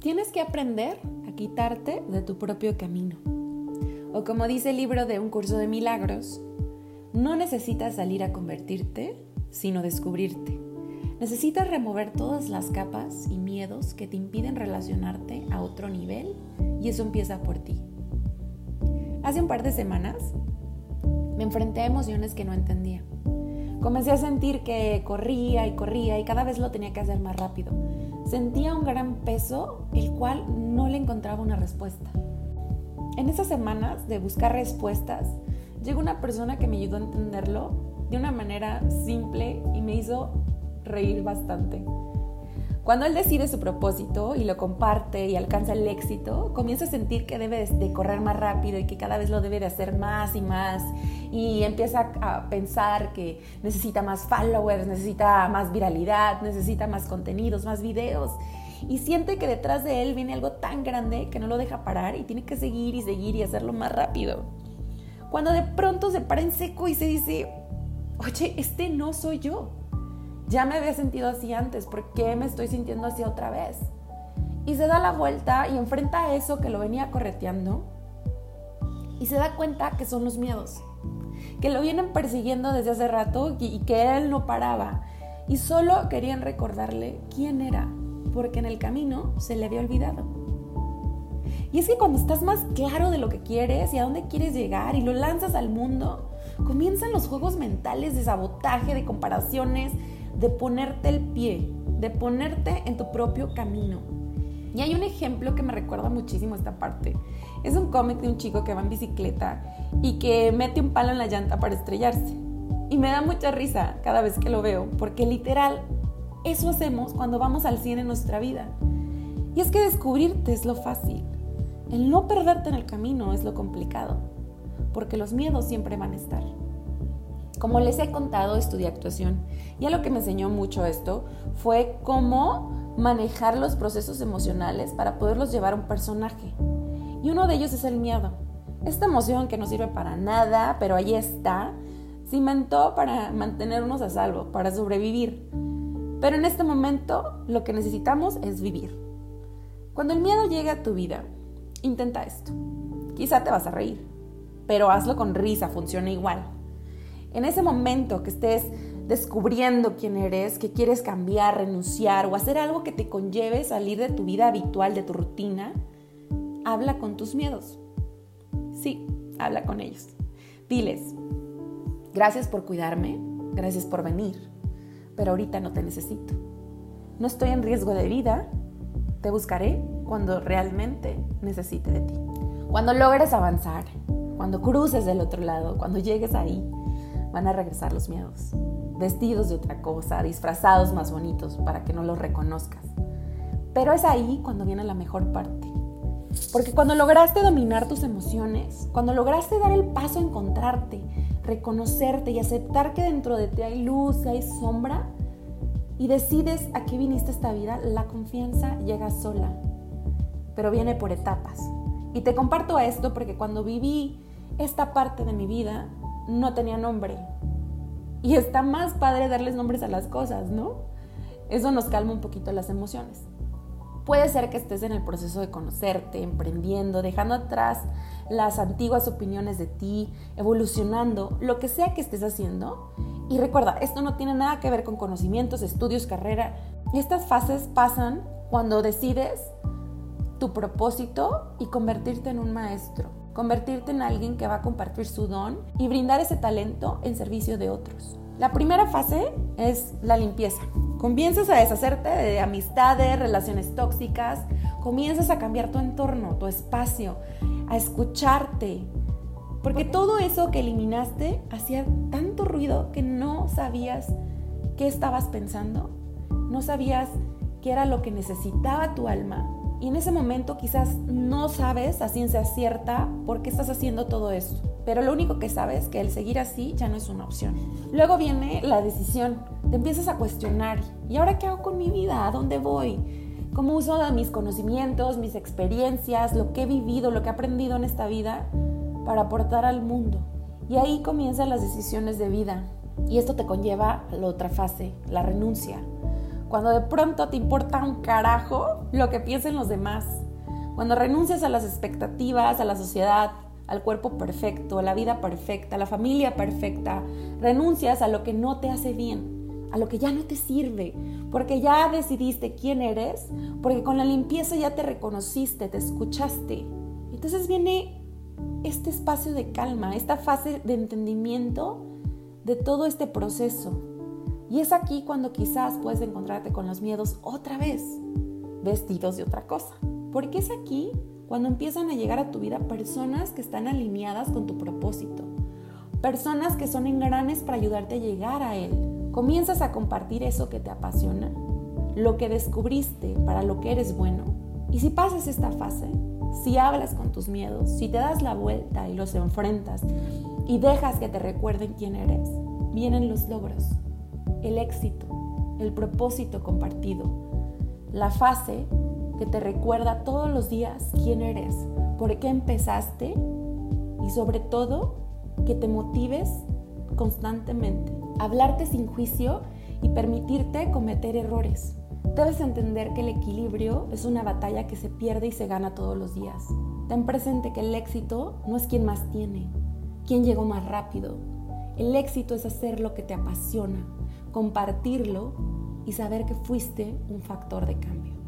Tienes que aprender a quitarte de tu propio camino. O como dice el libro de Un curso de milagros, no necesitas salir a convertirte, sino descubrirte. Necesitas remover todas las capas y miedos que te impiden relacionarte a otro nivel y eso empieza por ti. Hace un par de semanas me enfrenté a emociones que no entendía. Comencé a sentir que corría y corría y cada vez lo tenía que hacer más rápido. Sentía un gran peso el cual no le encontraba una respuesta. En esas semanas de buscar respuestas, llegó una persona que me ayudó a entenderlo de una manera simple y me hizo reír bastante. Cuando él decide su propósito y lo comparte y alcanza el éxito, comienza a sentir que debe de correr más rápido y que cada vez lo debe de hacer más y más. Y empieza a pensar que necesita más followers, necesita más viralidad, necesita más contenidos, más videos. Y siente que detrás de él viene algo tan grande que no lo deja parar y tiene que seguir y seguir y hacerlo más rápido. Cuando de pronto se para en seco y se dice, oye, este no soy yo ya me había sentido así antes, ¿por qué me estoy sintiendo así otra vez? Y se da la vuelta y enfrenta a eso que lo venía correteando y se da cuenta que son los miedos, que lo vienen persiguiendo desde hace rato y que él no paraba. Y solo querían recordarle quién era, porque en el camino se le había olvidado. Y es que cuando estás más claro de lo que quieres y a dónde quieres llegar y lo lanzas al mundo, comienzan los juegos mentales de sabotaje, de comparaciones, de ponerte el pie, de ponerte en tu propio camino. Y hay un ejemplo que me recuerda muchísimo esta parte. Es un cómic de un chico que va en bicicleta y que mete un palo en la llanta para estrellarse. Y me da mucha risa cada vez que lo veo, porque literal, eso hacemos cuando vamos al cine en nuestra vida. Y es que descubrirte es lo fácil. El no perderte en el camino es lo complicado, porque los miedos siempre van a estar. Como les he contado, estudié actuación y lo que me enseñó mucho esto fue cómo manejar los procesos emocionales para poderlos llevar a un personaje. Y uno de ellos es el miedo. Esta emoción que no sirve para nada, pero ahí está, cimentó para mantenernos a salvo, para sobrevivir. Pero en este momento lo que necesitamos es vivir. Cuando el miedo llegue a tu vida, intenta esto. Quizá te vas a reír, pero hazlo con risa, funciona igual. En ese momento que estés descubriendo quién eres, que quieres cambiar, renunciar o hacer algo que te conlleve salir de tu vida habitual, de tu rutina, habla con tus miedos. Sí, habla con ellos. Diles, gracias por cuidarme, gracias por venir, pero ahorita no te necesito. No estoy en riesgo de vida, te buscaré cuando realmente necesite de ti. Cuando logres avanzar, cuando cruces del otro lado, cuando llegues ahí, van a regresar los miedos, vestidos de otra cosa, disfrazados más bonitos para que no los reconozcas. Pero es ahí cuando viene la mejor parte. Porque cuando lograste dominar tus emociones, cuando lograste dar el paso a encontrarte, reconocerte y aceptar que dentro de ti hay luz, hay sombra, y decides a qué viniste esta vida, la confianza llega sola, pero viene por etapas. Y te comparto esto porque cuando viví esta parte de mi vida, no tenía nombre. Y está más padre darles nombres a las cosas, ¿no? Eso nos calma un poquito las emociones. Puede ser que estés en el proceso de conocerte, emprendiendo, dejando atrás las antiguas opiniones de ti, evolucionando, lo que sea que estés haciendo. Y recuerda, esto no tiene nada que ver con conocimientos, estudios, carrera. Estas fases pasan cuando decides tu propósito y convertirte en un maestro convertirte en alguien que va a compartir su don y brindar ese talento en servicio de otros. La primera fase es la limpieza. Comienzas a deshacerte de amistades, relaciones tóxicas, comienzas a cambiar tu entorno, tu espacio, a escucharte. Porque todo eso que eliminaste hacía tanto ruido que no sabías qué estabas pensando, no sabías qué era lo que necesitaba tu alma y en ese momento quizás no sabes a ciencia cierta por qué estás haciendo todo eso. Pero lo único que sabes es que el seguir así ya no es una opción. Luego viene la decisión. Te empiezas a cuestionar. ¿Y ahora qué hago con mi vida? ¿A dónde voy? ¿Cómo uso mis conocimientos, mis experiencias, lo que he vivido, lo que he aprendido en esta vida para aportar al mundo? Y ahí comienzan las decisiones de vida. Y esto te conlleva la otra fase, la renuncia Cuando de pronto te importa un carajo lo que piensen los demás. Cuando renuncias a las expectativas, a la sociedad, al cuerpo perfecto, a la vida perfecta, a la familia perfecta. Renuncias a lo que no te hace bien, a lo que ya no te sirve, porque ya decidiste quién eres, porque con la limpieza ya te reconociste, te escuchaste. Entonces viene este espacio de calma, esta fase de entendimiento de todo este proceso. Y es aquí cuando quizás puedes encontrarte con los miedos otra vez, vestidos de otra cosa. Porque es aquí cuando empiezan a llegar a tu vida personas que están alineadas con tu propósito, personas que son engranes para ayudarte a llegar a él. Comienzas a compartir eso que te apasiona, lo que descubriste, para lo que eres bueno. Y si pasas esta fase, si hablas con tus miedos, si te das la vuelta y los enfrentas y dejas que te recuerden quién eres, vienen los logros, el éxito, el propósito compartido, la fase que te recuerda todos los días quién eres, por qué empezaste y sobre todo que te motives constantemente. Hablarte sin juicio y permitirte cometer errores. Debes entender que el equilibrio es una batalla que se pierde y se gana todos los días. Ten presente que el éxito no es quien más tiene, quien llegó más rápido. El éxito es hacer lo que te apasiona, compartirlo y saber que fuiste un factor de cambio.